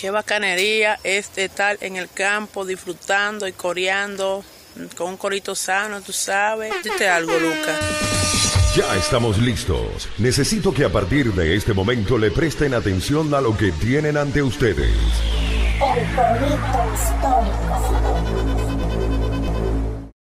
Qué bacanería es estar en el campo disfrutando y coreando con un corito sano, tú sabes. Dite algo, Lucas. Ya estamos listos. Necesito que a partir de este momento le presten atención a lo que tienen ante ustedes. El corito histórico.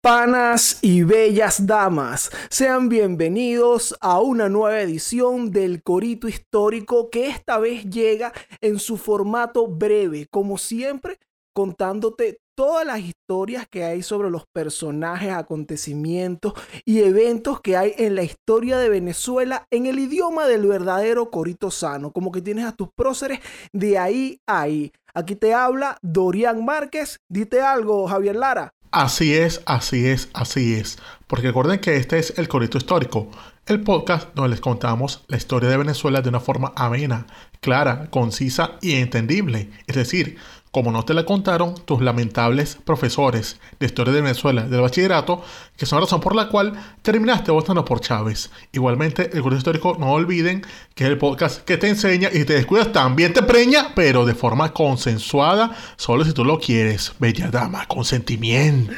Panas y bellas damas, sean bienvenidos a una nueva edición del Corito Histórico que esta vez llega en su formato breve, como siempre, contándote todas las historias que hay sobre los personajes, acontecimientos y eventos que hay en la historia de Venezuela en el idioma del verdadero Corito Sano, como que tienes a tus próceres de ahí a ahí. Aquí te habla Dorian Márquez. Dite algo, Javier Lara. Así es, así es, así es. Porque recuerden que este es el Corito Histórico, el podcast donde les contamos la historia de Venezuela de una forma amena, clara, concisa y entendible. Es decir, como no te la contaron tus lamentables profesores de historia de Venezuela del bachillerato, que son la razón por la cual terminaste votando por Chávez. Igualmente, el curso histórico, no olviden que es el podcast que te enseña y te descuidas también te preña, pero de forma consensuada, solo si tú lo quieres, bella dama, consentimiento.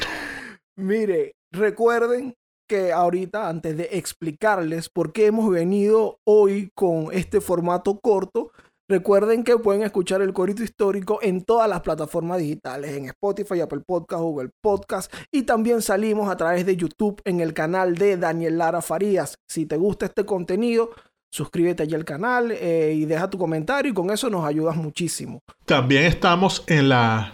Mire, recuerden que ahorita, antes de explicarles por qué hemos venido hoy con este formato corto, Recuerden que pueden escuchar el corito histórico en todas las plataformas digitales, en Spotify, Apple Podcast, Google Podcast y también salimos a través de YouTube en el canal de Daniel Lara Farías. Si te gusta este contenido, suscríbete allí al canal eh, y deja tu comentario y con eso nos ayudas muchísimo. También estamos en la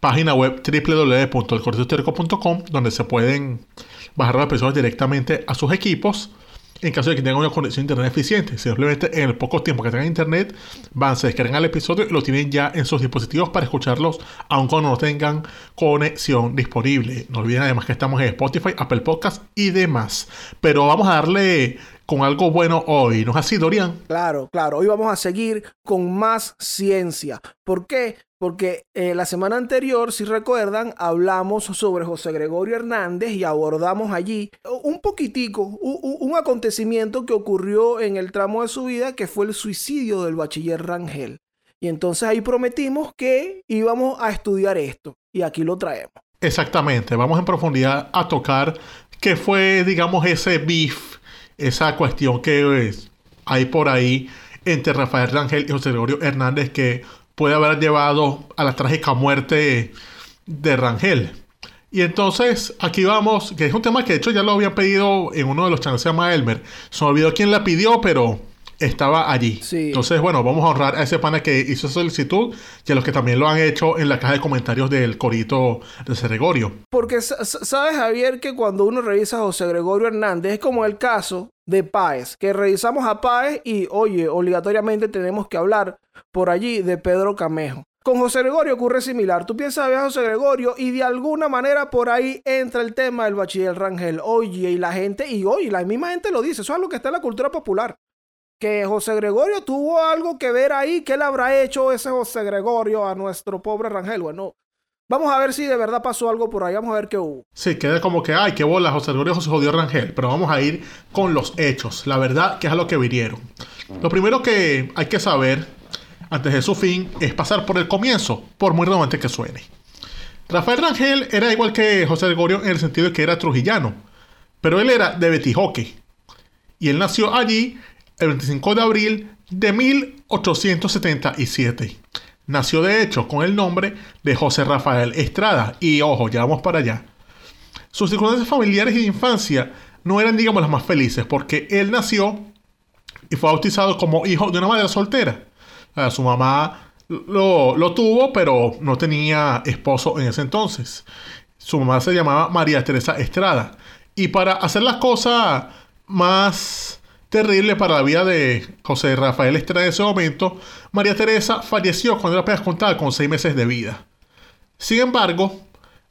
página web www.elcoritohistórico.com donde se pueden bajar las personas directamente a sus equipos en caso de que tengan una conexión de internet eficiente. Simplemente en el poco tiempo que tengan internet, van, se descargan el episodio y lo tienen ya en sus dispositivos para escucharlos, aun cuando no tengan conexión disponible. No olviden además que estamos en Spotify, Apple Podcast y demás. Pero vamos a darle con algo bueno hoy, ¿no es así, Dorian? Claro, claro. Hoy vamos a seguir con más ciencia. ¿Por qué? Porque eh, la semana anterior, si recuerdan, hablamos sobre José Gregorio Hernández y abordamos allí un poquitico, un, acontecimiento que ocurrió en el tramo de su vida, que fue el suicidio del bachiller Rangel. Y entonces ahí prometimos que íbamos a estudiar esto. Y aquí lo traemos. Exactamente, vamos en profundidad a tocar qué fue, digamos, ese beef, esa cuestión que hay por ahí entre Rafael Rangel y José Gregorio Hernández que puede haber llevado a la trágica muerte de Rangel. Y entonces aquí vamos, que es un tema que de hecho ya lo habían pedido en uno de los channels, se llama Elmer. Se me olvidó quién la pidió, pero estaba allí. Entonces, bueno, vamos a honrar a ese pana que hizo solicitud y a los que también lo han hecho en la caja de comentarios del corito de José Gregorio. Porque sabes, Javier, que cuando uno revisa a José Gregorio Hernández es como el caso de Páez, que revisamos a Páez y, oye, obligatoriamente tenemos que hablar por allí de Pedro Camejo. Con José Gregorio ocurre similar. Tú piensas a José Gregorio y de alguna manera por ahí entra el tema del bachiller Rangel. Oye, y la gente, y oye, la misma gente lo dice, eso es lo que está en la cultura popular. Que José Gregorio tuvo algo que ver ahí, ¿qué le habrá hecho ese José Gregorio a nuestro pobre Rangel? Bueno, Vamos a ver si de verdad pasó algo por ahí. Vamos a ver qué hubo. Sí, queda como que, ay, qué bola, José Gregorio José jodió Rangel. Pero vamos a ir con los hechos. La verdad, que es a lo que vinieron. Lo primero que hay que saber antes de su fin es pasar por el comienzo, por muy redundante que suene. Rafael Rangel era igual que José Gregorio en el sentido de que era trujillano, pero él era de Betijoque. Y él nació allí el 25 de abril de 1877. Nació de hecho con el nombre de José Rafael Estrada. Y ojo, ya vamos para allá. Sus circunstancias familiares y de infancia no eran, digamos, las más felices, porque él nació y fue bautizado como hijo de una madre soltera. su mamá lo, lo, tuvo, pero no tenía esposo en ese entonces. Su mamá se llamaba María Teresa Estrada. Y para hacer las cosas más terrible para la vida de José Rafael Estrada en ese momento, María Teresa falleció cuando apenas contaba con seis meses de vida. Sin embargo,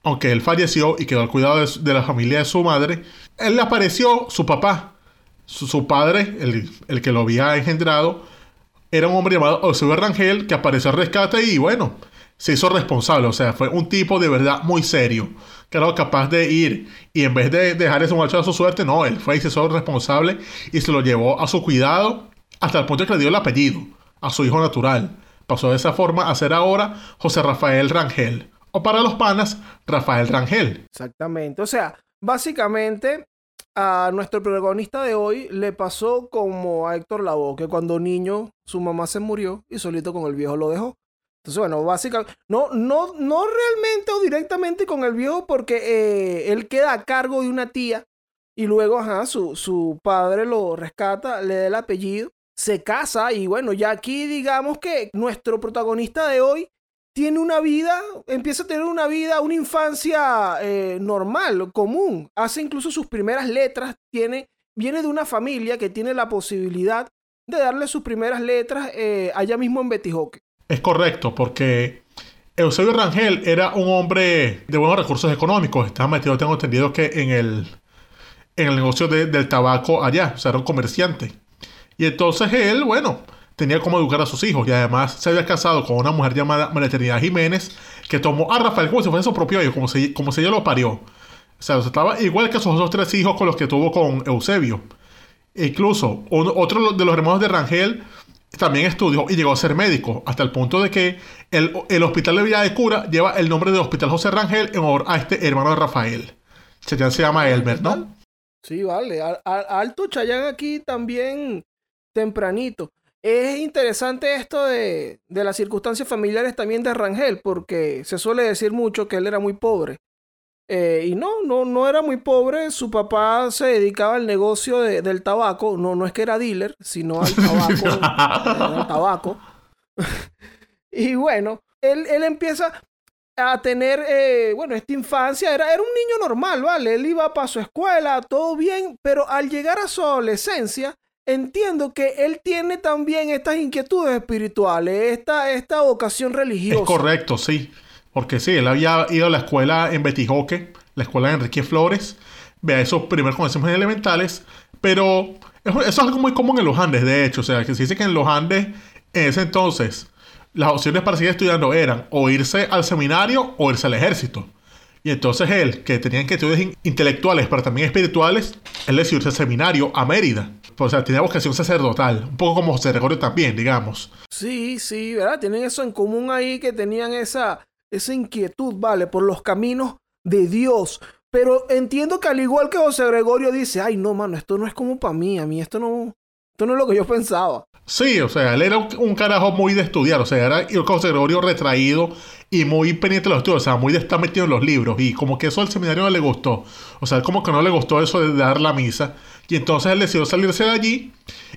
aunque él falleció y quedó al cuidado de, la familia de su madre, él le apareció su papá. Su, padre, el, el, que lo había engendrado, era un hombre llamado Eusebio Rangel que apareció al rescate y bueno, se hizo responsable. O sea, fue un tipo de verdad muy serio que era capaz de ir y en vez de dejar ese muchacho a su suerte, no, él fue y se hizo responsable y se lo llevó a su cuidado hasta el punto que le dio el apellido a su hijo natural Pasó de esa forma a ser ahora José Rafael Rangel. O para los panas, Rafael Rangel. Exactamente. O sea, básicamente a nuestro protagonista de hoy le pasó como a Héctor Lavoe, que cuando niño su mamá se murió y solito con el viejo lo dejó. Entonces, bueno, básicamente, no, no, no realmente o directamente con el viejo porque eh, él queda a cargo de una tía y luego, su, su padre lo rescata, le da el apellido, se casa y bueno, ya aquí digamos que nuestro protagonista de hoy tiene una vida, empieza a tener una vida, una infancia eh, normal, común. Hace incluso sus primeras letras, tiene, viene de una familia que tiene la posibilidad de darle sus primeras letras eh, allá mismo en Betijoque. Es correcto, porque Eusebio Rangel era un hombre de buenos recursos económicos. Estaba metido, tengo entendido, que en el, en el negocio del tabaco allá, o sea, era un comerciante. Y entonces él, bueno, tenía cómo educar a sus hijos y además se había casado con una mujer llamada María Jiménez que tomó a Rafael como si fuese su propio hijo, como si, como ella lo parió. O sea, estaba igual que sus otros tres hijos con los que tuvo con Eusebio. E incluso otro de los hermanos de Rangel también estudió y llegó a ser médico, hasta el punto de que el, el Hospital de Villa de Cura lleva el nombre de Hospital José Rangel en honor a este hermano de Rafael. Chayán se llama Elmer, ¿no? Sí, vale. alto Chayán aquí también tempranito. Es interesante esto de, las circunstancias familiares también de Rangel, porque se suele decir mucho que él era muy pobre. Eh, y no, no, no era muy pobre. Su papá se dedicaba al negocio del tabaco. No, no es que era dealer, sino al tabaco. tabaco. y bueno, él, empieza a tener, eh, bueno, esta infancia. Era, era un niño normal, ¿vale? Él iba para su escuela, todo bien. Pero al llegar a su adolescencia, entiendo que él tiene también estas inquietudes espirituales, esta, esta vocación religiosa. Es correcto, sí. Porque sí, él había ido a la escuela en Betijoque, la escuela de Enrique Flores, vea esos primeros conocimientos elementales, pero eso es algo muy común en los Andes, de hecho. O sea, que se dice que en los Andes, en ese entonces, las opciones para seguir estudiando eran o irse al seminario o irse al ejército. Y entonces él, que tenía inquietudes intelectuales, pero también espirituales, él decidió irse al seminario a Mérida. O sea, tenía vocación sacerdotal, un poco como José Gregorio también, digamos. Sí, sí, ¿verdad? Tienen eso en común ahí, que tenían esa, esa inquietud, ¿vale? Por los caminos de Dios. Pero entiendo que al igual que José Gregorio dice, ay, no, mano, esto no es como para mí, a mí esto no, esto no es lo que yo pensaba. Sí, o sea, él era un, carajo muy de estudiar, o sea, era José Gregorio retraído y muy pendiente de los estudios, o sea, muy de estar metido en los libros. Y como que eso al seminario no le gustó. O sea, como que no le gustó eso de dar la misa. Y entonces él decidió salirse de allí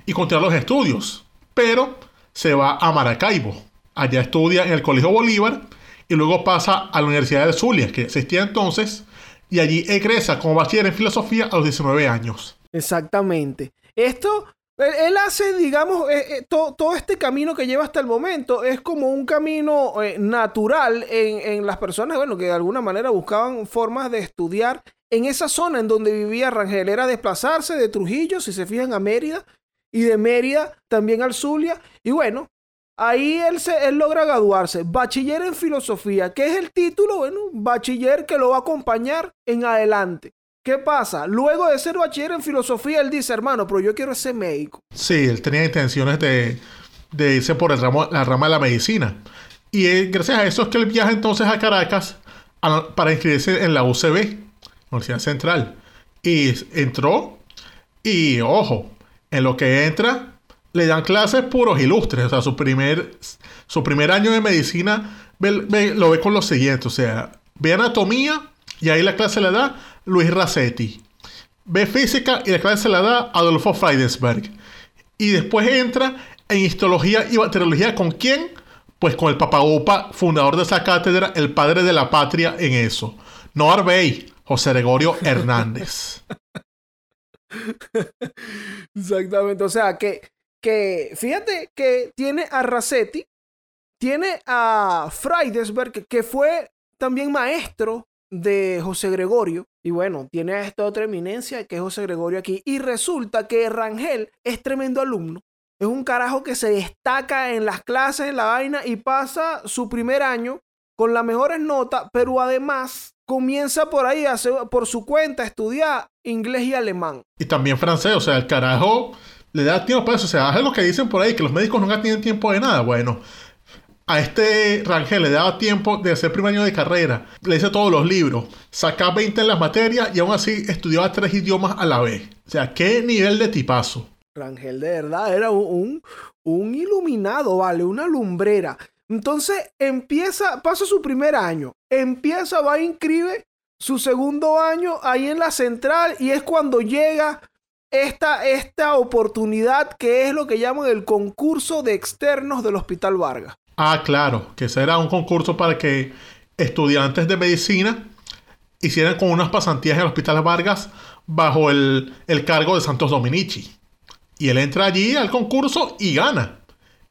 y continuar los estudios. Pero se va a Maracaibo. Allá estudia en el Colegio Bolívar y luego pasa a la Universidad de Zulia, que existía entonces, y allí egresa como bachiller en filosofía a los 19 años. Exactamente. Esto él, hace, digamos, eh, eh, todo este camino que lleva hasta el momento es como un camino eh, natural en, las personas, bueno, que de alguna manera buscaban formas de estudiar en esa zona en donde vivía Rangel. Era desplazarse de Trujillo, si se fijan, a Mérida, y de Mérida también al Zulia. Y bueno, ahí él, se, él logra graduarse. Bachiller en filosofía, que es el título, bueno, bachiller que lo va a acompañar en adelante. ¿Qué pasa? Luego de ser bachiller en filosofía, él dice, hermano, pero yo quiero ser médico. Sí, él tenía intenciones de, irse por el ramo, la rama de la medicina. Y gracias a eso es que él viaja entonces a Caracas para inscribirse en la UCB, Universidad Central. Y entró y, ojo, en lo que entra, le dan clases puros ilustres. O sea, su primer, su primer año de medicina lo ve con lo siguiente. O sea, ve anatomía y ahí la clase le da Luis Racetti. Ve física y la clase se la da Adolfo Freidensberg. Y después entra en histología y bacteriología con quién? Pues con el Papa Upa, fundador de esa cátedra, el padre de la patria en eso. No Arbey, José Gregorio Hernández. Exactamente, o sea que, que fíjate que tiene a Racetti, tiene a Freidensberg, que fue también maestro de José Gregorio. Y bueno, tiene esta otra eminencia que es José Gregorio aquí. Y resulta que Rangel es tremendo alumno. Es un carajo que se destaca en las clases, en la vaina, y pasa su primer año con las mejores notas, pero además comienza por ahí, a hacer, por su cuenta, a estudiar inglés y alemán. Y también francés, o sea, el carajo le da tiempo para eso. O sea, es lo que dicen por ahí, que los médicos nunca tienen tiempo de nada. Bueno, a este Rangel le daba tiempo de hacer primer año de carrera, le hice todos los libros, sacaba 20 en las materias y aún así estudiaba tres idiomas a la vez. O sea, qué nivel de tipazo. Rangel de verdad era un, un iluminado, ¿vale? Una lumbrera. Entonces empieza, pasa su primer año, empieza, va inscribe su segundo año ahí en la central y es cuando llega esta, esta oportunidad que es lo que llaman el concurso de externos del Hospital Vargas. Ah, claro, que ese era un concurso para que estudiantes de medicina hicieran con unas pasantías en el Hospital Vargas bajo el, el cargo de Santos Dominici. Y él entra allí al concurso y gana.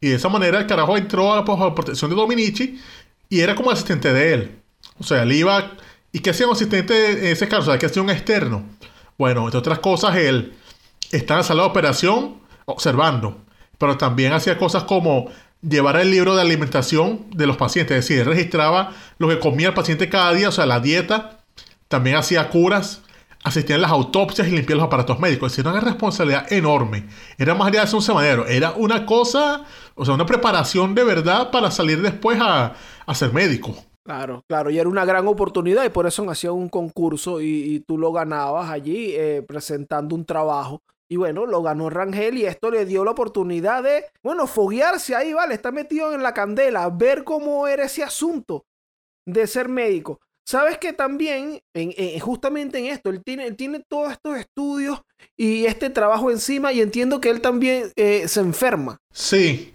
Y de esa manera el carajo entró a la protección de Dominici y era como asistente de él. O sea, él iba... ¿Y qué hacía un asistente en ese caso? O sea, ¿qué hacía un externo? Bueno, entre otras cosas, él estaba en la sala de operación observando. Pero también hacía cosas como llevar el libro de alimentación de los pacientes. Es decir, registraba lo que comía el paciente cada día, o sea, la dieta. También hacía curas, asistía en las autopsias y limpiaba los aparatos médicos. Es decir, una responsabilidad enorme. Era más allá de ser un semanero. Era una cosa, o sea, una preparación de verdad para salir después a, ser médico. Claro, claro, y era una gran oportunidad y por eso hacía un concurso y, tú lo ganabas allí eh, presentando un trabajo y bueno, lo ganó Rangel y esto le dio la oportunidad de, bueno, foguearse ahí, ¿vale? Está metido en la candela, ver cómo era ese asunto de ser médico. Sabes que también, en, justamente en esto, él tiene, tiene todos estos estudios y este trabajo encima y entiendo que él también eh, se enferma. Sí,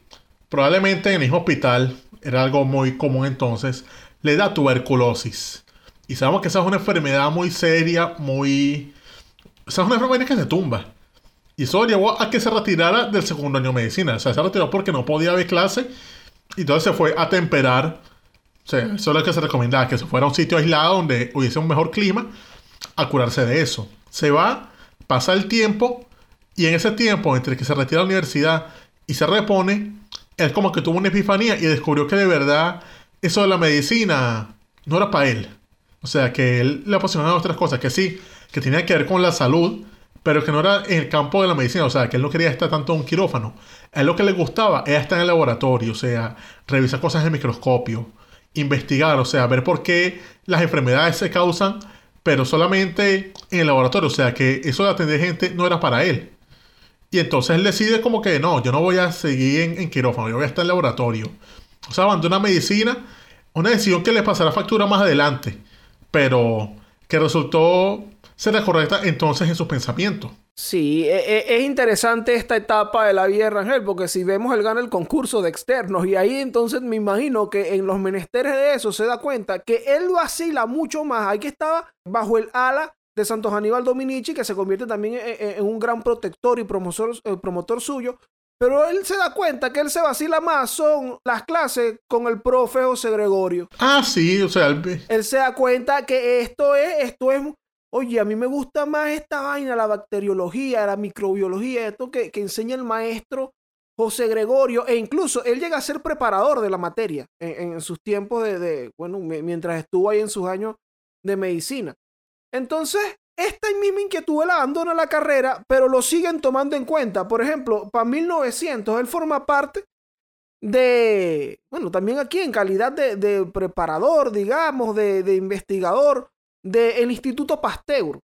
probablemente en el hospital, era algo muy común entonces, le da tuberculosis. Y sabemos que esa es una enfermedad muy seria, muy... Esa es una enfermedad que se tumba. Y eso llevó a que se retirara del segundo año de medicina. O sea, se retiró porque no podía haber clase. Y entonces se fue a temperar. O sea, eso es lo que se recomendaba, que se fuera a un sitio aislado donde hubiese un mejor clima a curarse de eso. Se va, pasa el tiempo, y en ese tiempo, entre que se retira de la universidad y se repone, él como que tuvo una epifanía y descubrió que de verdad eso de la medicina no era para él. O sea, que él le apasionaba otras cosas, que sí, que tenía que ver con la salud, pero que no era en el campo de la medicina, o sea, que él no quería estar tanto en un quirófano. A él lo que le gustaba era estar en el laboratorio, o sea, revisar cosas en el microscopio, investigar, o sea, ver por qué las enfermedades se causan, pero solamente en el laboratorio, o sea, que eso de atender gente no era para él. Y entonces él decide como que no, yo no voy a seguir en, en quirófano, yo voy a estar en laboratorio. O sea, abandona medicina, una decisión que le pasará factura más adelante, pero que resultó será correcta entonces en sus pensamientos. Sí, e, e, es, interesante esta etapa de la vida de Rangel, porque si vemos, él gana el concurso de externos y ahí entonces me imagino que en los menesteres de eso se da cuenta que él vacila mucho más. Hay que estaba bajo el ala de Santos Aníbal Dominici, que se convierte también en, un gran protector y promotor, eh, promotor suyo. Pero él se da cuenta que él se vacila más son las clases con el profe José Gregorio. Ah, sí, o sea, él, él se da cuenta que esto es, esto es Oye, a mí me gusta más esta vaina, la bacteriología, la microbiología, esto que, enseña el maestro José Gregorio, e incluso él llega a ser preparador de la materia en, sus tiempos de, bueno, mientras estuvo ahí en sus años de medicina. Entonces, esta misma inquietud él abandona la carrera, pero lo siguen tomando en cuenta. Por ejemplo, para 1900 él forma parte de, bueno, también aquí en calidad de, preparador, digamos, de investigador del Instituto Pasteur,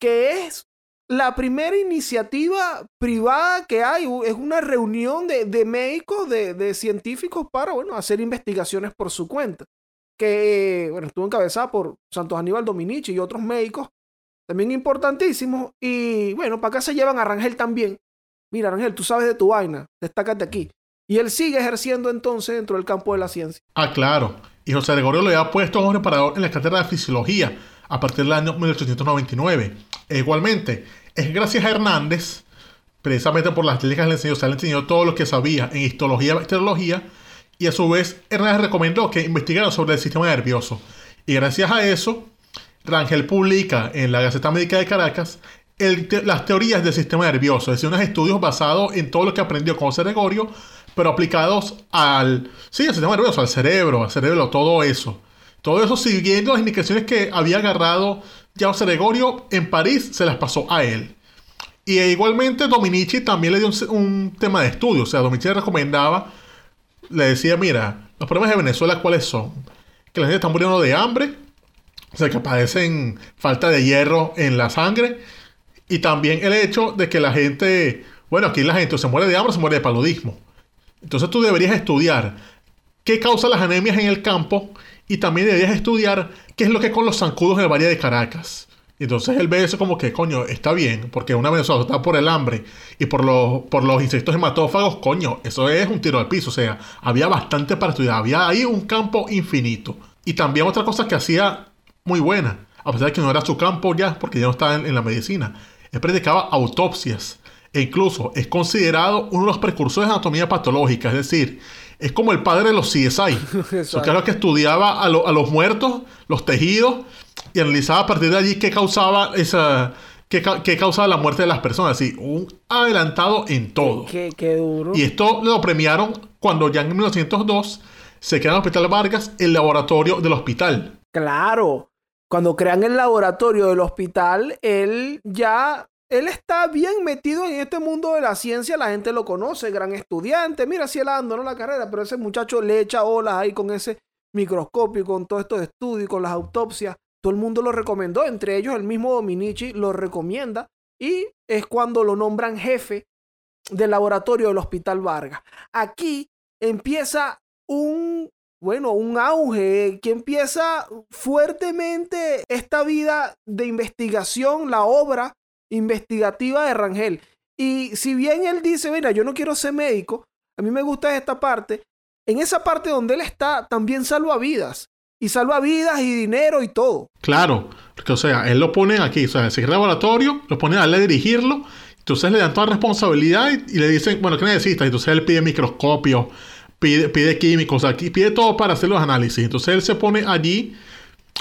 que es la primera iniciativa privada que hay, es una reunión de, médicos, de, científicos para, bueno, hacer investigaciones por su cuenta, que, bueno, estuvo encabezada por Santos Aníbal Dominici y otros médicos, también importantísimos, y bueno, para acá se llevan a Rangel también. Mira, Rangel, tú sabes de tu vaina, destácate aquí. Y él sigue ejerciendo entonces dentro del campo de la ciencia. Ah, claro. Y José Gregorio le ha puesto a un reparador en la cátedra de fisiología a partir del año 1899. E igualmente, es gracias a Hernández, precisamente por las técnicas que le enseñó, o sea, le enseñó todo lo que sabía en histología y bacteriología, y a su vez Hernández recomendó que investigara sobre el sistema nervioso. Y gracias a eso, Rangel publica en la Gaceta Médica de Caracas las teorías del sistema nervioso, es decir, unos estudios basados en todo lo que aprendió con Gregorio, pero aplicados al, sí, al sistema nervioso, al cerebro, al cerebro, todo eso. Todo eso siguiendo las indicaciones que había agarrado José Gregorio en París, se las pasó a él. Y igualmente Dominici también le dio un, tema de estudio. O sea, Dominici le recomendaba, le decía, mira, los problemas de Venezuela, ¿cuáles son? Que la gente está muriendo de hambre, o sea, que padecen falta de hierro en la sangre, y también el hecho de que la gente, bueno, aquí la gente se muere de hambre se muere de paludismo. Entonces tú deberías estudiar qué causa las anemias en el campo y también deberías estudiar qué es lo que con los zancudos en el Valle de Caracas. Entonces él ve eso como que, coño, está bien, porque una Venezuela está por el hambre y por los, por los insectos hematófagos, coño, eso es un tiro al piso. O sea, había bastante para estudiar, había ahí un campo infinito. Y también otra cosa que hacía muy buena, a pesar de que no era su campo ya, porque ya no estaba en, en la medicina, él predicaba autopsias. E incluso es considerado uno de los precursores de anatomía patológica, es decir, es como el padre de los CSI. Era lo que estudiaba a, lo- a los muertos, los tejidos, y analizaba a partir de allí qué causaba esa. qué causaba la muerte de las personas. Así, un adelantado en todo. Qué, qué duro. Y esto lo premiaron cuando ya en 1902 se crea en el Hospital Vargas el laboratorio del hospital. Claro. Cuando crean el laboratorio del hospital, él ya. Él está bien metido en este mundo de la ciencia, la gente lo conoce, gran estudiante. Mira, si él abandonó la carrera, pero ese muchacho le echa olas ahí con ese microscopio, con todos estos estudios, con las autopsias. Todo el mundo lo recomendó, entre ellos el mismo Dominici lo recomienda y es cuando lo nombran jefe del laboratorio del Hospital Vargas. Aquí empieza un, bueno, un auge que empieza fuertemente esta vida de investigación, la obra investigativa de Rangel. Y si bien él dice, mira, yo no quiero ser médico, a mí me gusta esta parte, en esa parte donde él está también salva vidas. Y salva vidas y dinero y todo. Claro, porque o sea, él lo pone aquí, o sea, el secretario de laboratorio, lo pone a darle a dirigirlo, entonces le dan toda responsabilidad y, le dicen, bueno, ¿qué necesitas? Entonces él pide microscopio, pide, pide químicos, aquí pide todo para hacer los análisis. Entonces él se pone allí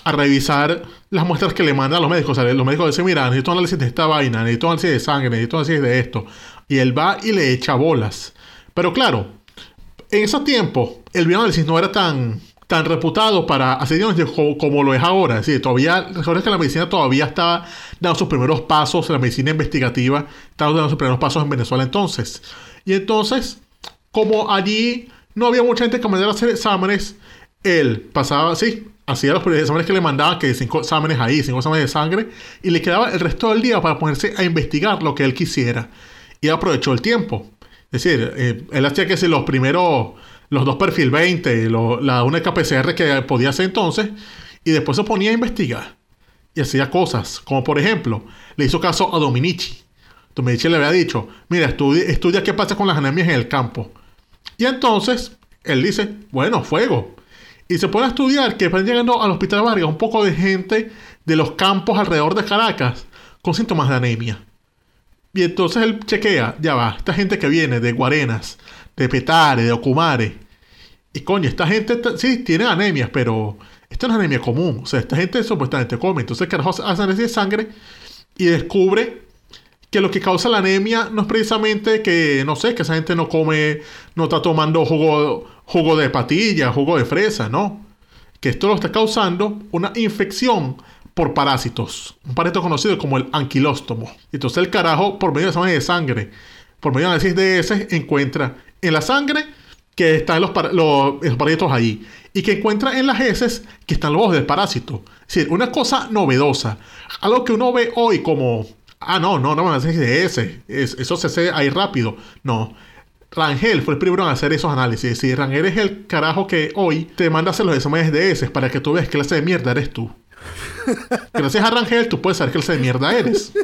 a revisar las muestras que le mandan a los médicos. Los médicos dicen, mira, necesito análisis de esta vaina, necesito análisis de sangre, necesito análisis de esto. Y él va y le echa bolas. Pero claro, en ese tiempo, el bioanálisis no era tan, tan reputado para hacer diagnósticos como, lo es ahora. Es todavía, que la medicina todavía estaba dando sus primeros pasos, la medicina investigativa estaba dando sus primeros pasos en Venezuela entonces. Y entonces, como allí no había mucha gente que mandara a hacer exámenes, él pasaba, sí, hacía los exámenes que le mandaban, que cinco exámenes ahí, cinco exámenes de sangre, y le quedaba el resto del día para ponerse a investigar lo que él quisiera. Y aprovechó el tiempo. Es decir, eh, él hacía que si los primeros, los dos perfil 20, lo- la única PCR que podía hacer entonces, y después se ponía a investigar. Y hacía cosas, como por ejemplo, le hizo caso a Dominici. Dominici le había dicho, mira, estudia, estudia qué pasa con las anemias en el campo. Y entonces, él dice, bueno, fuego. Y se pone a estudiar que van llegando al Hospital Vargas un poco de gente de los campos alrededor de Caracas con síntomas de anemia. Y entonces él chequea, ya va, esta gente que viene de Guarenas, de Petare, de Ocumare. Y coño, esta gente sí tiene anemias, pero esta no es anemia común. O sea, esta gente supuestamente come. Entonces carajo hace análisis de sangre y descubre que lo que causa la anemia no es precisamente que, no sé, que esa gente no come, no está tomando jugo, jugo de patilla, jugo de fresa, no. Que esto lo está causando una infección por parásitos. Un parásito conocido como el anquilóstomo. Entonces el carajo, por medio de sangre, por medio de análisis de ese, encuentra en la sangre que están los, los, los parásitos ahí. Y que encuentra en las heces que están los ojos del parásito. Es decir, una cosa novedosa. Algo que uno ve hoy como, ah, no, no, no, análisis de ese. Es- eso se hace ahí rápido. No. Rangel fue el primero en hacer esos análisis. Decir, Rangel es el carajo que hoy te manda a hacer los exámenes de heces para que tú veas qué clase de mierda eres tú. Gracias a Rangel, tú puedes saber qué clase de mierda eres.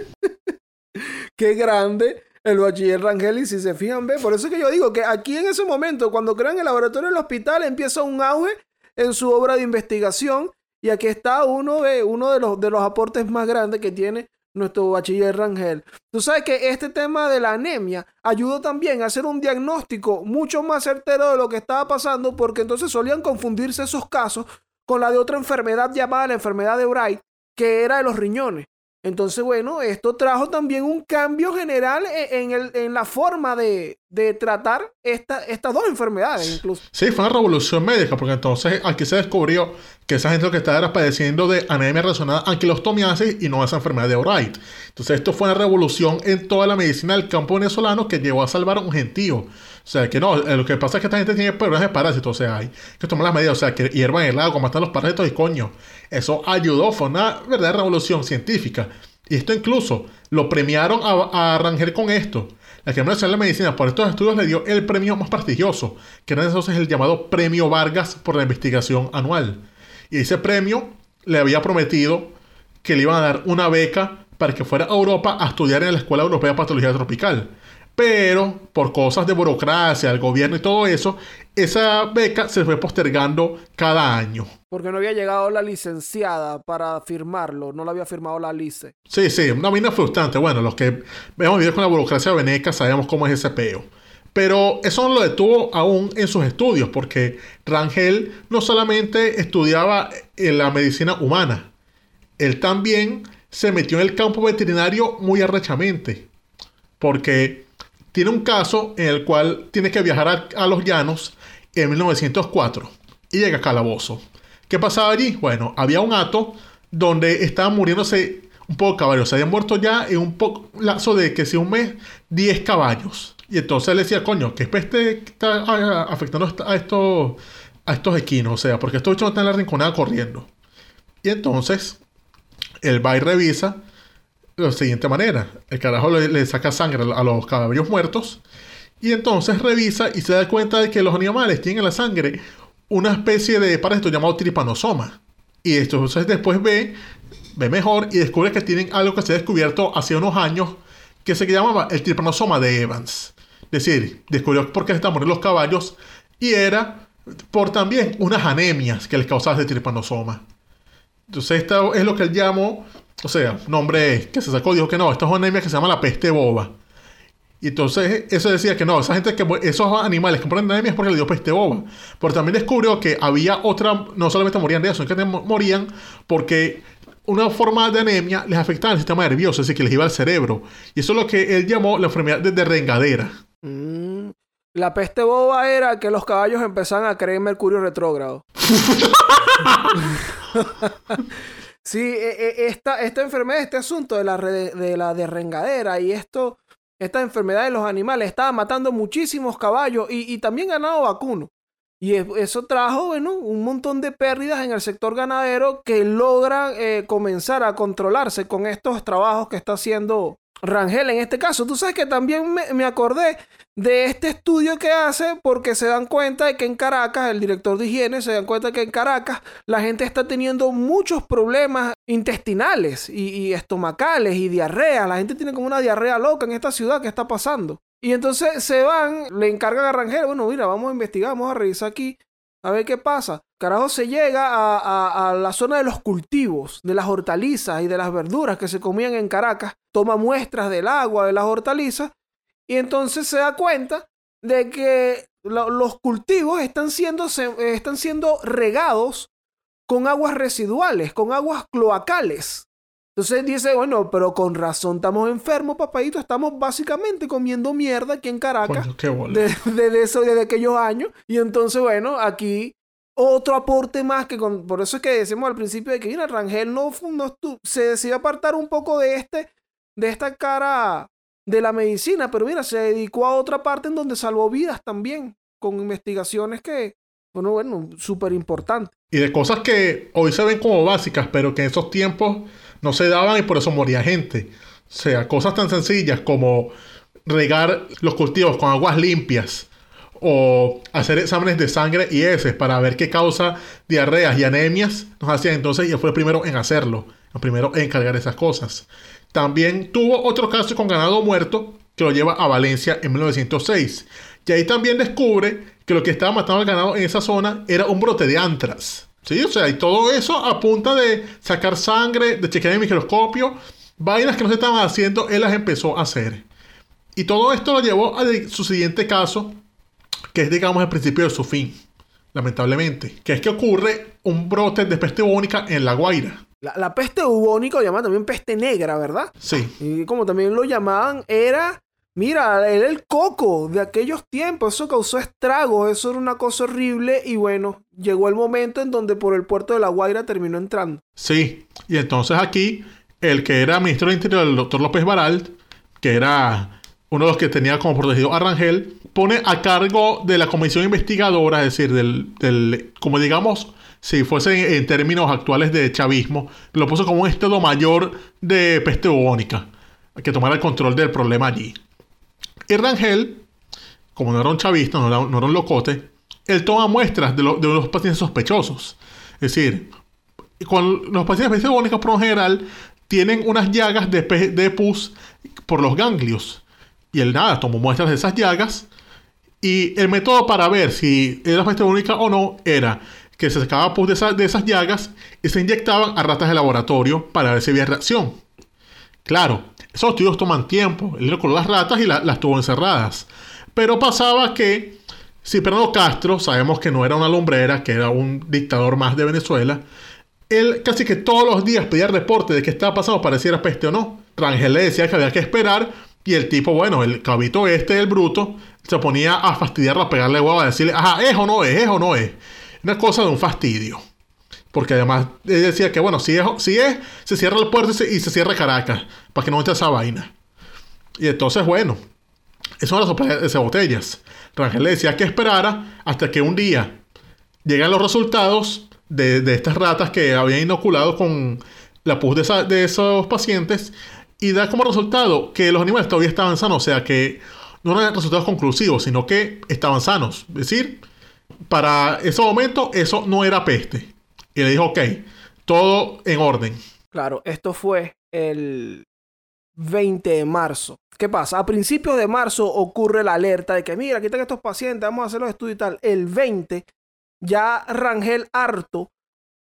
Qué grande el bachiller Rangel. Y si se fijan, ve, por eso es que yo digo que aquí en ese momento, cuando crean el laboratorio del hospital, empieza un auge en su obra de investigación. Y aquí está uno de, uno de, los, de los aportes más grandes que tiene nuestro bachiller Rangel. Tú sabes que este tema de la anemia ayudó también a hacer un diagnóstico mucho más certero de lo que estaba pasando, porque entonces solían confundirse esos casos con la de otra enfermedad llamada la enfermedad de Bright, que era de los riñones. Entonces, bueno, esto trajo también un cambio general e- en, el- en la forma de, de tratar esta- estas dos enfermedades, incluso. Sí, fue una revolución médica, porque entonces aquí se descubrió que esa gente lo que estaba era padeciendo de anemia relacionada a anquilostomiasis y no esa enfermedad de Wright. Entonces esto fue una revolución en toda la medicina del campo venezolano que llevó a salvar a un gentío. O sea, que no, eh, lo que pasa es que esta gente tiene problemas de parásitos, o sea, hay que tomar las medidas, o sea, que hiervan el agua, matar los parásitos y coño. Eso ayudó, fue una verdadera revolución científica. Y esto incluso lo premiaron a, a Rangel con esto. La Academia Nacional de Medicina por estos estudios le dio el premio más prestigioso, que era entonces el llamado Premio Vargas por la investigación anual. Y ese premio le había prometido que le iban a dar una beca para que fuera a Europa a estudiar en la Escuela Europea de Patología Tropical. Pero por cosas de burocracia, del gobierno y todo eso, esa beca se fue postergando cada año. Porque no había llegado la licenciada para firmarlo, no lo había firmado la lice. Sí, sí, una mina frustrante. Bueno, los que hemos vivido con la burocracia veneca sabemos cómo es ese peo. Pero eso no lo detuvo aún en sus estudios, porque Rangel no solamente estudiaba en la medicina humana, él también se metió en el campo veterinario muy arrechamente, porque tiene un caso en el cual tiene que viajar a, los llanos en 1904 y llega a Calabozo. ¿Qué pasaba allí? Bueno, había un hato donde estaban muriéndose un poco de caballos. Se habían muerto ya en un poco lazo de que si un mes, 10 caballos. Y entonces él decía, coño, ¿qué peste está afectando a estos, a estos equinos? O sea, porque estos bichos no están en la rinconada corriendo. Y entonces, él va y revisa de la siguiente manera. El carajo le, saca sangre a los caballos muertos. Y entonces revisa y se da cuenta de que los animales tienen en la sangre una especie de parásito llamado tripanosoma. Y entonces después ve, ve mejor y descubre que tienen algo que se ha descubierto hace unos años que se llamaba el tripanosoma de Evans. Es decir, descubrió por qué se están muriendo los caballos y era por también unas anemias que les causaba ese tripanosoma. Entonces, esto es lo que él llamó, o sea, nombre que se sacó, dijo que no, esto es una anemia que se llama la peste boba. Y entonces eso decía que no, esa gente que esos animales que ponen anemias es porque le dio peste boba. Pero también descubrió que había otra, no solamente morían de eso, sino que morían porque una forma de anemia les afectaba el sistema nervioso, es decir, que les iba al cerebro. Y eso es lo que él llamó la enfermedad de rengadera. Mm, La peste boba era que los caballos empezaban a creer Mercurio retrógrado. sí, e- e- esta, esta enfermedad, este asunto de la, de la derrengadera y esto, esta enfermedad de los animales estaba matando muchísimos caballos y, y también ganado vacuno. Y es- eso trajo, bueno, un montón de pérdidas en el sector ganadero que logran eh, comenzar a controlarse con estos trabajos que está haciendo Rangel en este caso. Tú sabes que también me, me acordé de este estudio que hace porque se dan cuenta de que en Caracas, el director de higiene se dan cuenta que en Caracas la gente está teniendo muchos problemas intestinales y, estomacales y diarrea. La gente tiene como una diarrea loca en esta ciudad. ¿Qué está pasando? Y entonces se van, le encargan a Rangel, bueno, mira, vamos a investigar, vamos a revisar aquí, a ver qué pasa. Carajo, se llega a la zona de los cultivos, de las hortalizas y de las verduras que se comían en Caracas, toma muestras del agua de las hortalizas y entonces se da cuenta de que lo- los cultivos están siendo, están siendo regados con aguas residuales, con aguas cloacales. Entonces dice, bueno, pero con razón estamos enfermos, papadito, estamos básicamente comiendo mierda aquí en Caracas Coño, qué bola. de, de, de eso, desde aquellos años. Y entonces, bueno, aquí otro aporte más que con, por eso es que decimos al principio de que mira, Rangel no, no se decidió apartar un poco de este, de esta cara de la medicina, pero mira, se dedicó a otra parte en donde salvó vidas también, con investigaciones que, bueno, bueno, súper importantes. Y de cosas que hoy se ven como básicas, pero que en esos tiempos no se daban y por eso moría gente. O sea, cosas tan sencillas como regar los cultivos con aguas limpias o hacer exámenes de sangre y heces para ver qué causa diarreas y anemias nos hacían entonces y él fue el primero en hacerlo, el primero en cargar esas cosas. También tuvo otro caso con ganado muerto que lo lleva a Valencia en 1906. Y ahí también descubre que lo que estaba matando al ganado en esa zona era un brote de antras. Sí, o sea, y todo eso a punta de sacar sangre, de chequear en microscopio, vainas que no se estaban haciendo, él las empezó a hacer. Y todo esto lo llevó a su siguiente caso, que es, digamos, el principio de su fin, lamentablemente. Que es que ocurre un brote de peste bubónica en La Guaira. La, la peste bubónica, o llamaban también peste negra, ¿verdad? Sí, Y como también lo llamaban, era, mira, era el coco de aquellos tiempos. Eso causó estragos, eso era una cosa horrible. Y bueno, llegó el momento en donde por el puerto de La Guaira terminó entrando. sí. Y entonces aquí, el que era ministro del Interior, el doctor López Baralt, que era uno de los que tenía como protegido a Rangel, pone a cargo de la comisión investigadora, es decir, del, del como digamos, si fuese en, términos actuales de chavismo, lo puso como un estado mayor de peste bubónica, que tomara el control del problema allí. Y Rangel, como no era un chavista, no era, no era un locote, él toma muestras de, lo- de los pacientes sospechosos. Es decir, con los pacientes de peste bubónica por lo general tienen unas llagas de, de pus por los ganglios. Y él nada, tomó muestras de esas llagas. Y el método para ver si era peste bubónica o no era que se sacaba pus de, esa- de esas llagas y se inyectaban a ratas de laboratorio para ver si había reacción. Claro, esos estudios toman tiempo. Él recoló las ratas y la- las tuvo encerradas. Pero pasaba que Cipriano Castro, sabemos que no era una lumbrera, que era un dictador más de Venezuela, él casi que todos los días pedía reporte de qué estaba pasando para si era peste o no. Rangel le decía que había que esperar y el tipo, bueno, el cabito este, el bruto, se ponía a fastidiarlo, a pegarle huevo, a decirle, ajá, es o no es, es o no es. Una cosa de un fastidio. Porque además decía que, bueno, si es, si es se cierra el puerto y se, cierra Caracas, para que no entre esa vaina. Y entonces, bueno, eso era la sopa de botellas. Rangel le decía que esperara hasta que un día llegan los resultados de, de estas ratas que habían inoculado con la pus de, de esos pacientes y da como resultado que los animales todavía estaban sanos, o sea que no eran resultados conclusivos, sino que estaban sanos. Es decir, para ese momento eso no era peste. Y le dijo, ok, todo en orden. Claro, esto fue el 20 de marzo. ¿Qué pasa? A principios de marzo ocurre la alerta de que, mira, aquí están estos pacientes, vamos a hacer los estudios y tal. El 20, ya Rangel harto,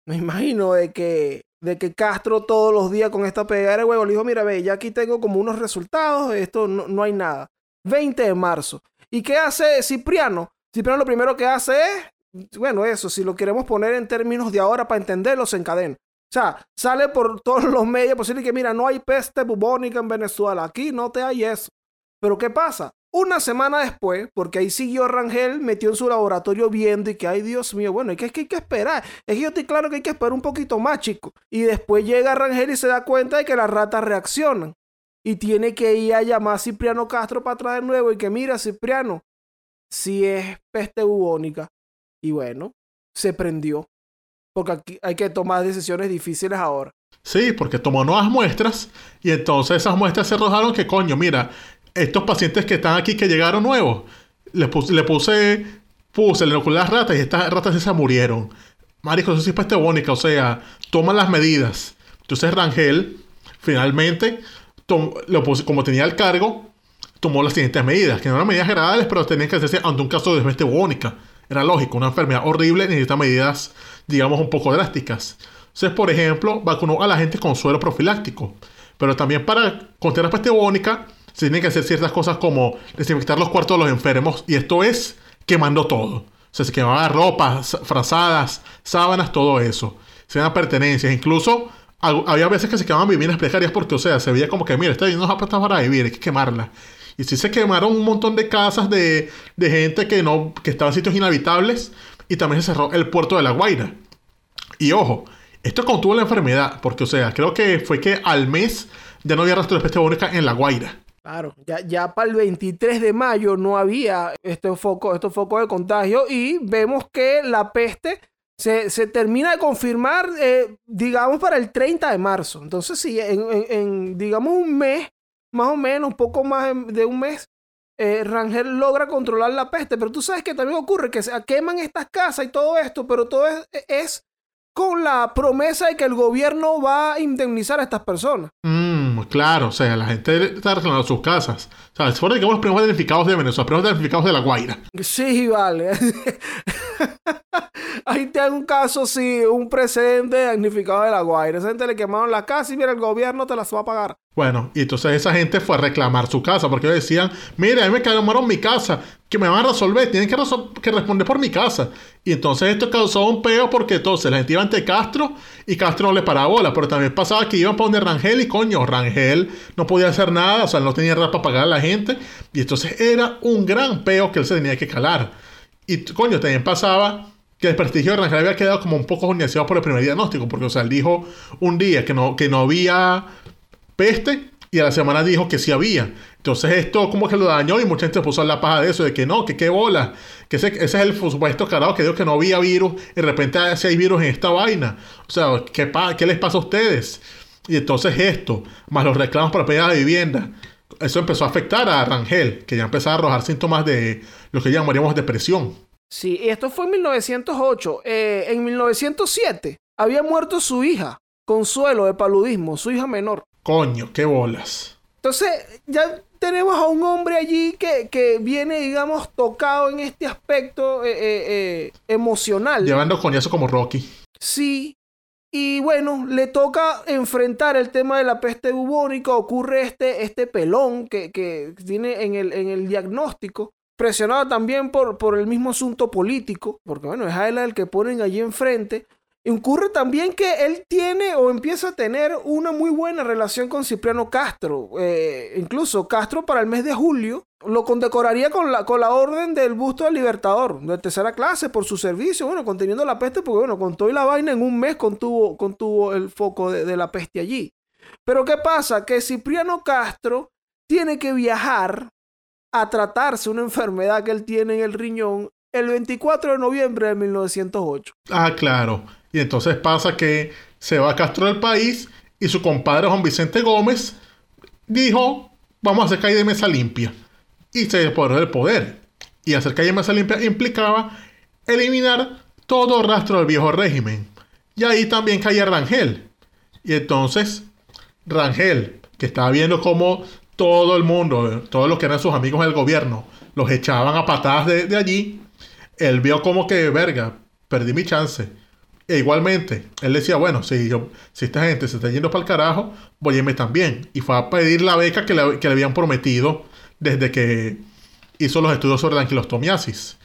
me imagino de que, de que Castro todos los días con esta pegada de huevo le dijo, mira, ve, ya aquí tengo como unos resultados, esto no, no hay nada. 20 de marzo. ¿Y qué hace Cipriano? Cipriano lo primero que hace es, bueno, eso, si lo queremos poner en términos de ahora para entenderlo, se encadena. O sea, sale por todos los medios posibles que, mira, no hay peste bubónica en Venezuela. Aquí no te hay eso. Pero ¿qué pasa? Una semana después, porque ahí siguió Rangel, metió en su laboratorio viendo y que, ay Dios mío, bueno, es que, es que hay que esperar. Es que yo estoy claro que hay que esperar un poquito más, chico. Y después llega Rangel y se da cuenta de que las ratas reaccionan. Y tiene que ir a llamar a Cipriano Castro para traer nuevo y que, mira, Cipriano, si es peste bubónica. Y bueno, se prendió. Porque aquí hay que tomar decisiones difíciles ahora. Sí, porque tomó nuevas muestras y entonces esas muestras se arrojaron que coño, mira, estos pacientes que están aquí que llegaron nuevos, le puse, le puse, puse, le inoculé las ratas y estas ratas se murieron. Marico, eso sí es peste bubónica, o sea, toman las medidas. Entonces Rangel, finalmente, lo puso- como tenía el cargo, tomó las siguientes medidas, que no eran medidas generales, pero tenían que hacerse ante un caso de peste bubónica. Era lógico, una enfermedad horrible necesita medidas, digamos, un poco drásticas. Entonces, por ejemplo, vacunó a la gente con suero profiláctico. Pero también para contener la peste bubónica se tienen que hacer ciertas cosas como desinfectar los cuartos de los enfermos. Y esto es quemando todo. O sea, se quemaba ropa, frazadas, sábanas, todo eso. Se dan pertenencias. Incluso hab- había veces que se quemaban viviendas precarias porque, o sea, se veía como que, mira, esta vivienda no está para vivir, hay que quemarla. Y sí se quemaron un montón de casas de, de gente que no que estaba en sitios inhabitables y también se cerró el puerto de La Guaira. Y ojo, esto contuvo la enfermedad, porque, o sea, creo que fue que al mes ya no había rastro de peste bubónica en La Guaira. Claro, ya, ya para el 23 de mayo no había este foco, estos focos de contagio y vemos que la peste se, se termina de confirmar, eh, digamos, para el 30 de marzo. Entonces, sí, en- en, digamos, un mes, más o menos, un poco más de un mes, eh, Rangel logra controlar la peste. Pero tú sabes que también ocurre que se queman estas casas y todo esto, pero todo es, es con la promesa de que el gobierno va a indemnizar a estas personas. Mm, claro, o sea, la gente está reclamando sus casas. O sea, fueron, digamos, los primeros damnificados de Venezuela, los primeros damnificados de La Guaira. Sí, vale. Ahí te un caso, sí, un precedente damnificado de la Guaira. Esa gente le quemaron la casa y mira, el gobierno te las va a pagar. Bueno, y entonces esa gente fue a reclamar su casa porque ellos decían, mira, a mí me quemaron mi casa, que me van a resolver, tienen que, responder por mi casa. Y entonces esto causó un peo porque entonces la gente iba ante Castro y Castro no le paraba bola, pero también pasaba que iban para donde Rangel y coño, Rangel no podía hacer nada, o sea, no tenía nada para pagar a la gente. Y entonces era un gran peo que él se tenía que calar. Y coño, también pasaba que el prestigio de Rangel había quedado como un poco horneado por el primer diagnóstico, porque o sea, él dijo un día que no, que no había peste y a la semana dijo que sí había. Entonces esto como que lo dañó y mucha gente puso la paja de eso, de que no, que qué bola, que ese, es el supuesto carajo que dijo que no había virus y de repente si hay virus en esta vaina. O sea, ¿qué, qué les pasa a ustedes? Y entonces esto, más los reclamos por la pérdida de vivienda, eso empezó a afectar a Rangel, que ya empezaba a arrojar síntomas de lo que llamaríamos depresión. Sí, esto fue en 1908. Eh, en 1907 había muerto su hija, Consuelo, de paludismo, su hija menor. Coño, qué bolas. Entonces, ya tenemos a un hombre allí que, que viene, digamos, tocado en este aspecto eh, eh, eh, emocional. Llevando coñazo como Rocky. Sí. Y bueno, le toca enfrentar el tema de la peste bubónica. Ocurre este, este pelón que, que tiene en el, en el diagnóstico. Presionado también por, por el mismo asunto político. Porque bueno, es a él el que ponen allí enfrente. Ocurre también que él tiene o empieza a tener una muy buena relación con Cipriano Castro. Eh, incluso Castro para el mes de julio lo condecoraría con la, con la orden del busto del Libertador, de tercera clase, por su servicio, bueno, conteniendo la peste, porque bueno, con todo y la vaina en un mes contuvo, contuvo el foco de, de la peste allí. Pero ¿qué pasa? Que Cipriano Castro tiene que viajar a tratarse una enfermedad que él tiene en el riñón el 24 de noviembre de 1908. Ah, claro. Y entonces pasa que se va Castro del país y su compadre Juan Vicente Gómez dijo, vamos a hacer calle de mesa limpia. Y se despoderó del poder. Y hacer calle de mesa limpia implicaba eliminar todo rastro del viejo régimen. Y ahí también caía Rangel. Y entonces, Rangel, que estaba viendo cómo todo el mundo, todos los que eran sus amigos del gobierno, los echaban a patadas de, de allí, él vio como que, verga, perdí mi chance. E igualmente, él decía, bueno, si, yo, si esta gente se está yendo para el carajo, voy a irme también. Y fue a pedir la beca que le, habían prometido desde que hizo los estudios sobre la anquilostomiasis.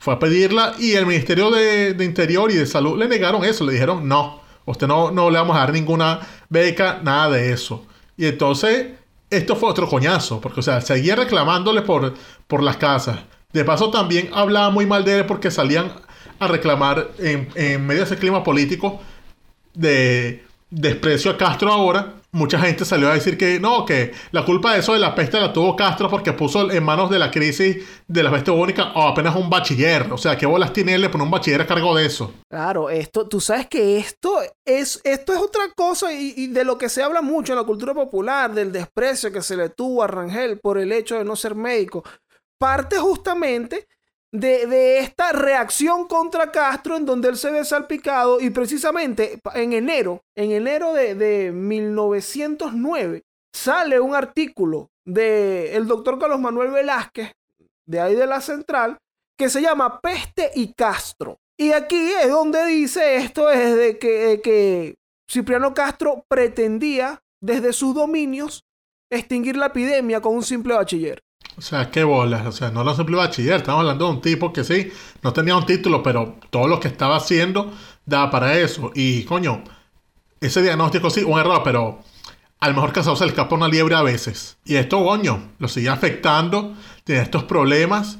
Fue a pedirla y el Ministerio de, Interior y de Salud le negaron eso. Le dijeron, no, usted no, no le vamos a dar ninguna beca, nada de eso. Y entonces, esto fue otro coñazo, porque, o sea, seguía reclamándole por, por las casas. De paso, también hablaba muy mal de él porque salían a reclamar en, en medio de ese clima político de desprecio a Castro ahora. Mucha gente salió a decir que no, que la culpa de eso de la peste la tuvo Castro porque puso en manos de la crisis de la peste bubónica o apenas un bachiller. O sea, ¿qué bolas tiene él de un bachiller a cargo de eso? Claro, esto, tú sabes que esto es, esto es otra cosa y de lo que se habla mucho en la cultura popular, del desprecio que se le tuvo a Rangel por el hecho de no ser médico, parte justamente de, esta reacción contra Castro en donde él se ve salpicado y precisamente en enero, en enero de, de 1909, sale un artículo del el doctor Carlos Manuel Velázquez, de ahí de la central, que se llama Peste y Castro. Y aquí es donde dice esto, es de que, de que Cipriano Castro pretendía desde sus dominios extinguir la epidemia con un simple bachiller. O sea, qué bolas. O sea, no lo simple bachiller. Estamos hablando de un tipo que sí, no tenía un título, pero todo lo que estaba haciendo daba para eso. Y coño, ese diagnóstico sí, un error, pero a lo mejor casado se le escapa una liebre a veces. Y esto, coño, lo sigue afectando, tiene estos problemas.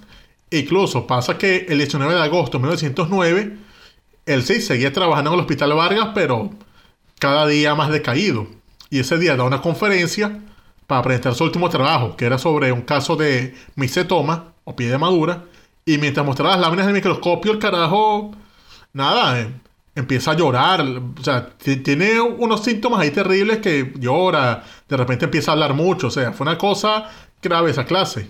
Incluso pasa que el 19 de agosto de 1909, él sí seguía trabajando en el Hospital Vargas, pero cada día más decaído. Y ese día da una conferencia para presentar su último trabajo, que era sobre un caso de micetoma o pie de madura. Y mientras mostraba las láminas del microscopio, el carajo, nada, eh, empieza a llorar. O sea, tiene unos síntomas ahí terribles que llora, de repente empieza a hablar mucho. O sea, fue una cosa grave esa clase.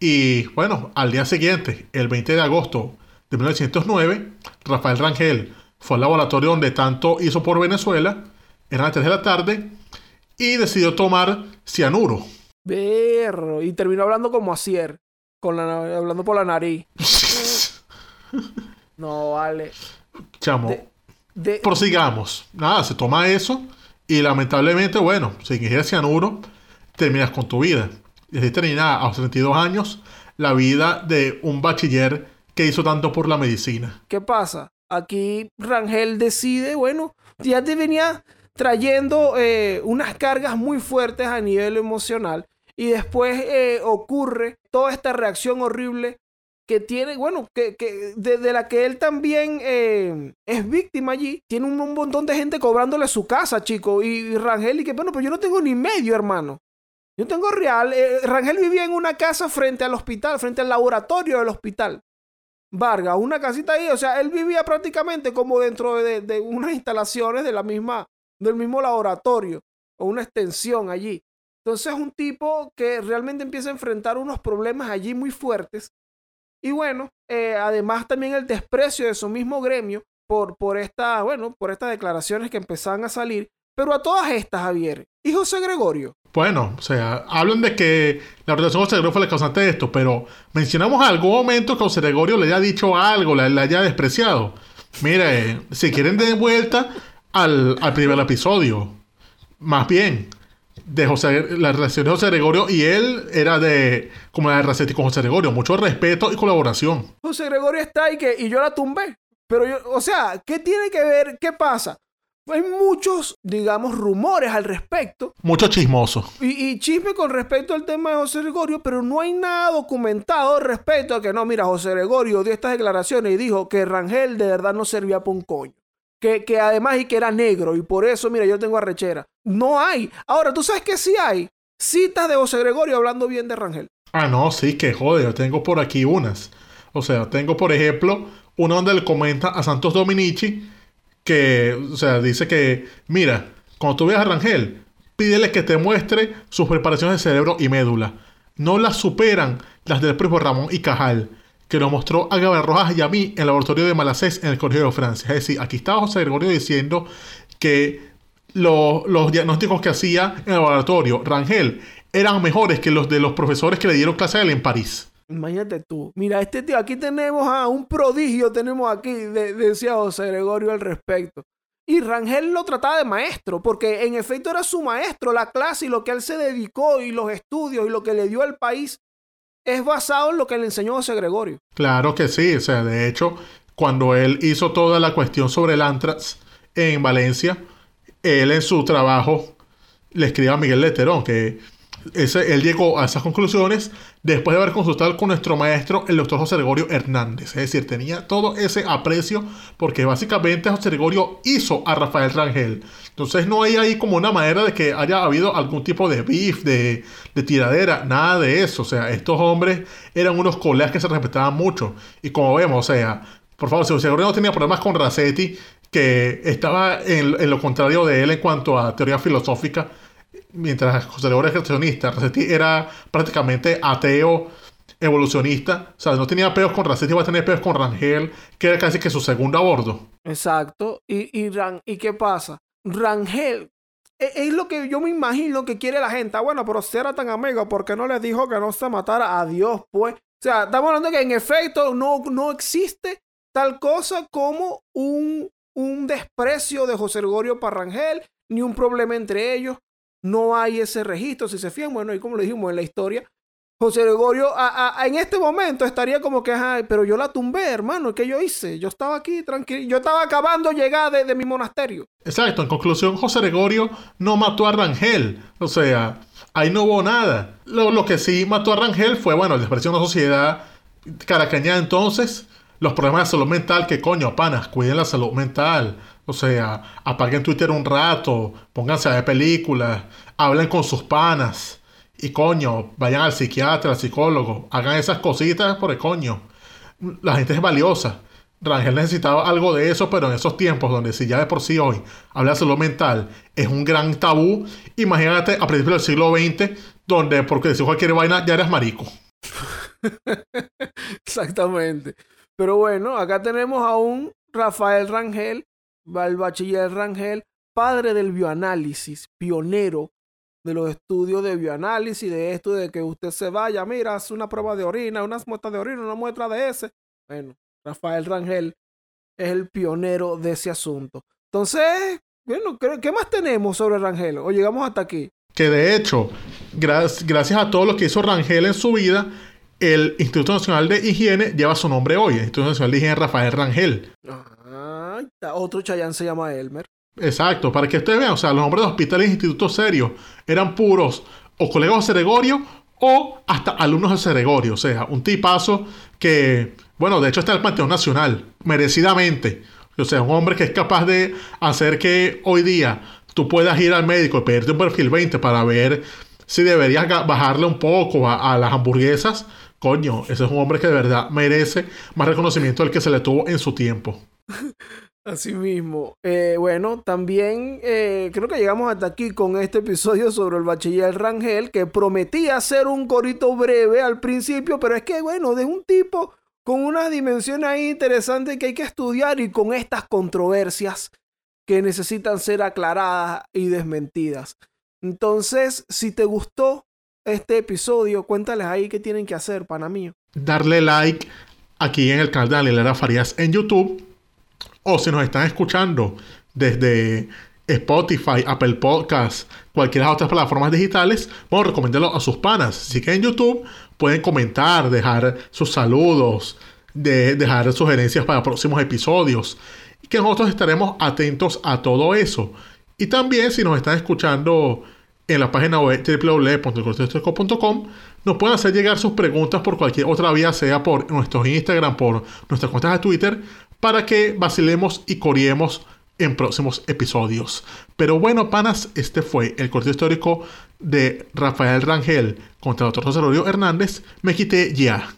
Y bueno, al día siguiente, el 20 de agosto de 1909, Rafael Rangel fue al laboratorio donde tanto hizo por Venezuela, eran las 3 de la tarde, y decidió tomar cianuro. Berro. Y terminó hablando como Acier, con la, hablando por la nariz. no, vale. Chamo, De- de- prosigamos. Nada, se toma eso y lamentablemente, bueno, si ingieres cianuro, terminas con tu vida. Y así termina a los 32 años la vida de un bachiller que hizo tanto por la medicina. ¿Qué pasa? Aquí Rangel decide, bueno, ya te venía trayendo eh, unas cargas muy fuertes a nivel emocional y después eh, ocurre toda esta reacción horrible que tiene, bueno, que, que de, la que él también eh, es víctima allí. Tiene un, un montón de gente cobrándole su casa, chico. Y, Rangel, y que bueno, pues yo no tengo ni medio, hermano. Yo tengo real. Rangel vivía en una casa frente al hospital, frente al laboratorio del hospital. Vargas, una casita ahí. O sea, él vivía prácticamente como dentro de, de unas instalaciones de la misma, del mismo laboratorio o una extensión allí. Entonces es un tipo que realmente empieza a enfrentar unos problemas allí muy fuertes. Y bueno, eh, además también el desprecio de su mismo gremio por, por, esta, bueno, por estas declaraciones que empezaban a salir. Pero a todas estas, Javier. ¿Y José Gregorio? Bueno, o sea, hablan de que la organización José Gregorio fue la causante de esto, pero mencionamos algún momento que José Gregorio le haya dicho algo, le, le haya despreciado. Mire, si quieren de vuelta al, al primer episodio, más bien, de José, la relación de José Gregorio y él era de como la de con José Gregorio, mucho respeto y colaboración. José Gregorio está ahí que, y yo la tumbé. Pero yo, o sea, ¿qué tiene que ver? ¿Qué pasa? Hay muchos, digamos, rumores al respecto Mucho chismoso. y, y chisme con respecto al tema de José Gregorio, pero no hay nada documentado respecto a que no, mira, José Gregorio dio estas declaraciones y dijo que Rangel de verdad no servía para un coño. Que, que además y que era negro y por eso, mira, yo tengo arrechera. No hay. Ahora, ¿tú sabes que sí hay? Citas de José Gregorio hablando bien de Rangel. Ah, no, sí, que jode, yo tengo por aquí unas. O sea, tengo, por ejemplo, una donde le comenta a Santos Dominici que, o sea, dice que, mira, cuando tú veas a Rangel, pídele que te muestre sus preparaciones de cerebro y médula. No las superan las del propio Ramón y Cajal, que lo mostró a Gabriel Rojas y a mí en el laboratorio de Malacés en el Colegio de Francia. Es decir, aquí estaba José Gregorio diciendo que lo- los diagnósticos que hacía en el laboratorio Rangel eran mejores que los de los profesores que le dieron clase a él en París. Imagínate tú. Mira, este tío, aquí tenemos a un prodigio, tenemos aquí, de- decía José Gregorio al respecto. Y Rangel lo trataba de maestro, porque en efecto era su maestro, la clase y lo que él se dedicó y los estudios y lo que le dio al país es basado en lo que le enseñó José Gregorio. Claro que sí, o sea, de hecho, cuando él hizo toda la cuestión sobre el antrax en Valencia, él en su trabajo le escribe a Miguel Leterón que ese, él llegó a esas conclusiones después de haber consultado con nuestro maestro, el doctor José Gregorio Hernández. Es decir, tenía todo ese aprecio porque básicamente José Gregorio hizo a Rafael Rangel. Entonces no hay ahí como una manera de que haya habido algún tipo de beef, de, de tiradera, nada de eso. O sea, estos hombres eran unos colegas que se respetaban mucho. Y como vemos, o sea, por favor, José Gregorio no tenía problemas con Racetti, que estaba en lo contrario de él en cuanto a teoría filosófica, mientras José Gregorio era creacionista, Racetti era prácticamente ateo, evolucionista. O sea, no tenía peos con Racetti, iba a tener peos con Rangel, que era casi que su segundo a. Exacto. Y, y, ¿y qué pasa? Rangel e- es, lo que yo me imagino que quiere la gente. Ah, bueno, pero si era tan amigo, ¿por qué no les dijo que no se matara a Dios, pues? O sea, estamos hablando que en efecto no, no existe tal cosa como un, un desprecio de José Gregorio para Rangel, ni un problema entre ellos. No hay ese registro. Si se fijan, bueno, y como lo dijimos en la historia, José Gregorio a- en este momento estaría como que, ay, pero yo la tumbé, hermano, ¿qué yo hice? Yo estaba aquí tranquilo, yo estaba acabando llegar de, de mi monasterio. Exacto, en conclusión, José Gregorio no mató a Rangel. O sea, ahí no hubo nada. Lo, lo que sí mató a Rangel fue, bueno, el desprecio de una sociedad caracaña entonces, los problemas de salud mental, que coño, panas, cuiden la salud mental. O sea, apaguen Twitter un rato, pónganse a ver películas, hablen con sus panas. Y coño, vayan al psiquiatra, al psicólogo, hagan esas cositas por coño. La gente es valiosa. Rangel necesitaba algo de eso, pero en esos tiempos donde si ya de por sí hoy hablar de salud mental es un gran tabú, imagínate a principios del siglo XX, donde porque decir cualquier vaina ya eres marico. Exactamente. Pero bueno, acá tenemos a un Rafael Rangel, el bachiller Rangel, padre del bioanálisis, pionero de los estudios de bioanálisis, de esto de que usted se vaya, mira, hace una prueba de orina, unas muestras de orina, una muestra de ese. Bueno, Rafael Rangel es el pionero de ese asunto. Entonces, bueno, ¿qué qué más tenemos sobre Rangel? O llegamos hasta aquí. Que de hecho, gra- gracias a todo lo que hizo Rangel en su vida, el Instituto Nacional de Higiene lleva su nombre hoy, el Instituto Nacional de Higiene Rafael Rangel. Ah, otro Chayán se llama Elmer. Exacto, para que ustedes vean, o sea, los nombres de hospitales e institutos serios eran puros o colegas de Gregorio o hasta alumnos de Gregorio, o sea, un tipazo que, bueno, de hecho está en el Panteón Nacional, merecidamente. O sea, un hombre que es capaz de hacer que hoy día tú puedas ir al médico y pedirte un perfil 20 para ver si deberías bajarle un poco a, a las hamburguesas, coño, ese es un hombre que de verdad merece más reconocimiento del que se le tuvo en su tiempo. Así mismo. Eh, bueno, también eh, creo que llegamos hasta aquí con este episodio sobre el bachiller Rangel, que prometía ser un corito breve al principio, pero es que, bueno, de un tipo con unas dimensiones ahí interesantes que hay que estudiar y con estas controversias que necesitan ser aclaradas y desmentidas. Entonces, si te gustó este episodio, cuéntales ahí qué tienen que hacer, pana mío. Darle like aquí en el canal de Daniela Farías en YouTube. O si nos están escuchando desde Spotify, Apple Podcasts, cualquiera de otras plataformas digitales, bueno, recomiéndalo a sus panas. Si que en YouTube pueden comentar, dejar sus saludos, de, dejar sugerencias para próximos episodios. Y que nosotros estaremos atentos a todo eso. Y también si nos están escuchando en la página web nos pueden hacer llegar sus preguntas por cualquier otra vía, sea por nuestros Instagram, por nuestras cuentas de Twitter, para que vacilemos y coriemos en próximos episodios. Pero bueno, panas, este fue el corte histórico de Rafael Rangel contra José Rodrigo Hernández. Me quité ya.